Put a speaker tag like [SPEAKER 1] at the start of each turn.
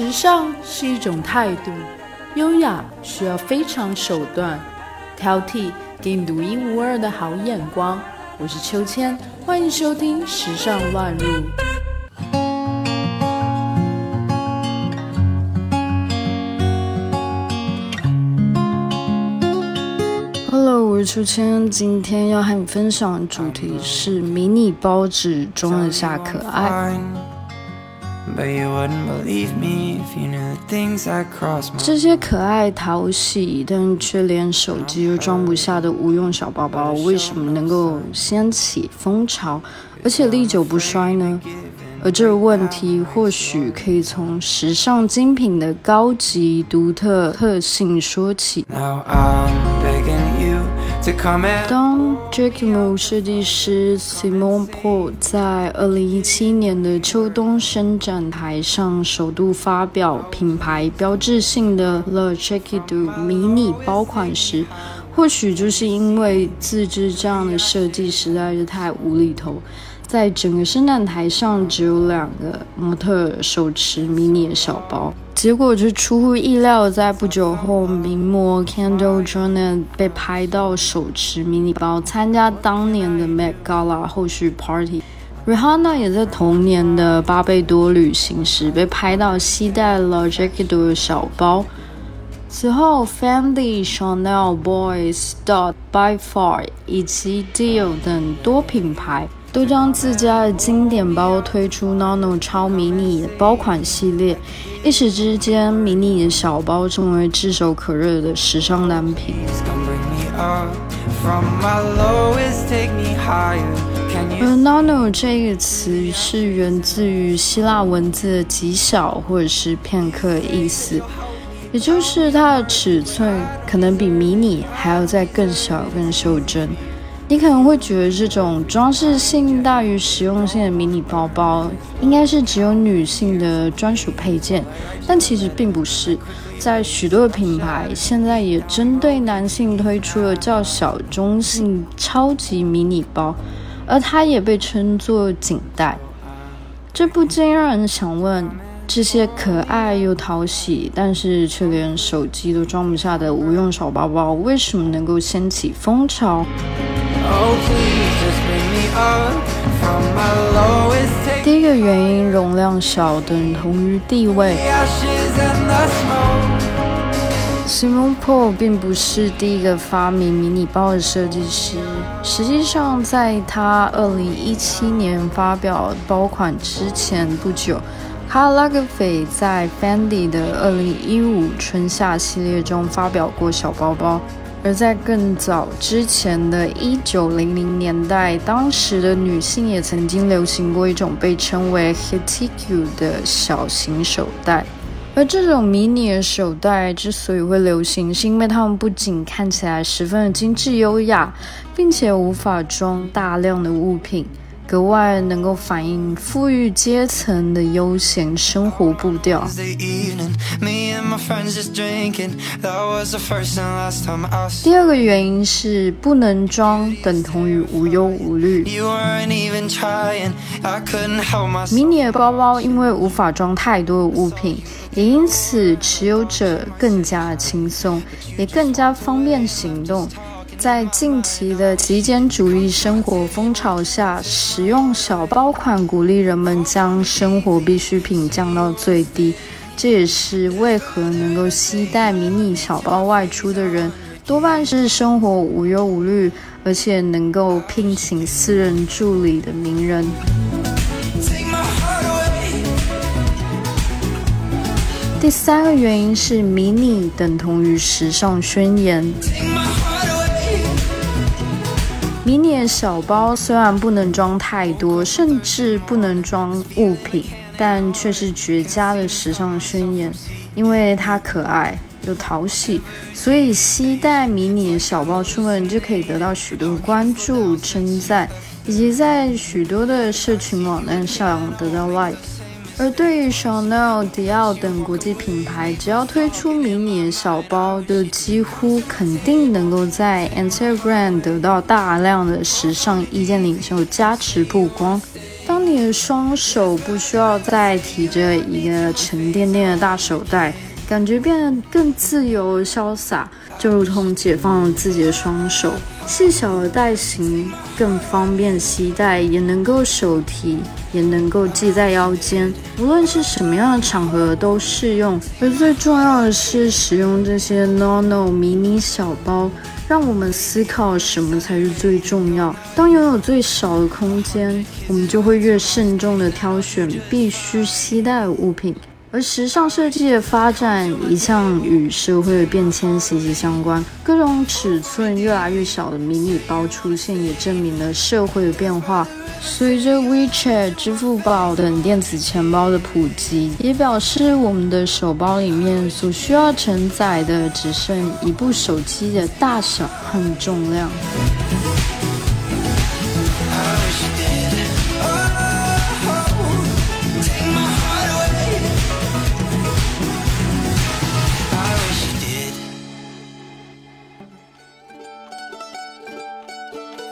[SPEAKER 1] 时尚是一种态度，优雅需要非常手段，挑剔给你独一无二的好眼光。我是秋千，欢迎收听《时尚乱入》。Hello，我是秋千，今天要和你分享的主题是迷你包子装得下可爱。这些可爱讨喜，但却连手机都装不下的无用小包包，为什么能够掀起风潮，而且历久不衰呢？而这个问题或许可以从时尚精品的高级独特特性说起。当 j a c k m o 设计师 Simon Paul 在二零一七年的秋冬伸展台上首度发表品牌标志性的 The j a c k i Do 迷你包款时，或许就是因为自制这样的设计实在是太无厘头。在整个圣诞台上，只有两个模特手持迷你的小包，结果就出乎意料，在不久后，名模 Kendall Jenner 被拍到手持迷你包参加当年的 Met Gala 后续 Party。Rihanna 也在同年的巴贝多旅行时被拍到携带了 Jacquemus 的小包。此后，Fendi、Chanel、Boys、Dot、By Far 以及 Dior 等多品牌。都将自家的经典包推出 Nano 超迷你包款系列，一时之间，迷你的小包成为炙手可热的时尚单品。而 Nano 这个词是源自于希腊文字的极小或者是片刻的意思，也就是它的尺寸可能比迷你还要再更小、更袖珍。你可能会觉得这种装饰性大于实用性的迷你包包，应该是只有女性的专属配件，但其实并不是。在许多品牌，现在也针对男性推出了较小中性超级迷你包，而它也被称作颈带。这不禁让人想问：这些可爱又讨喜，但是却连手机都装不下的无用小包包，为什么能够掀起风潮？第一个原因，容量小等同于地位。Simon Paul 并不是第一个发明迷你包的设计师，实际上，在他2017年发表包款之前不久，卡拉格斐在 Fendi 的2015春夏系列中发表过小包包。而在更早之前的1900年代，当时的女性也曾经流行过一种被称为 Hitiku 的小型手袋。而这种迷你的手袋之所以会流行，是因为它们不仅看起来十分的精致优雅，并且无法装大量的物品。格外能够反映富裕阶层的悠闲生活步调。第二个原因是不能装等同于无忧无虑。迷你的包包因为无法装太多的物品，也因此持有者更加轻松，也更加方便行动。在近期的极简主义生活风潮下，使用小包款鼓励人们将生活必需品降到最低。这也是为何能够携带迷你小包外出的人，多半是生活无忧无虑，而且能够聘请私人助理的名人。第三个原因是，迷你等同于时尚宣言。迷你的小包虽然不能装太多，甚至不能装物品，但却是绝佳的时尚宣言。因为它可爱又讨喜，所以携带迷你的小包出门就可以得到许多关注、称赞，以及在许多的社群网站上得到 like。而对于 Chanel、迪奥等国际品牌，只要推出迷你小包，就几乎肯定能够在 Instagram 得到大量的时尚意见领袖加持曝光。当你的双手不需要再提着一个沉甸甸的大手袋，感觉变得更自由潇洒，就如同解放了自己的双手。细小的袋型更方便携带，也能够手提，也能够系在腰间，无论是什么样的场合都适用。而最重要的是，使用这些 Nono 迷你小包。让我们思考什么才是最重要。当拥有最少的空间，我们就会越慎重地挑选必须携带的物品。而时尚设计的发展一向与社会的变迁息息相关，各种尺寸越来越小的迷你包出现，也证明了社会的变化。随着 WeChat、支付宝等电子钱包的普及，也表示我们的手包里面所需要承载的只剩一部手机的大小和重量。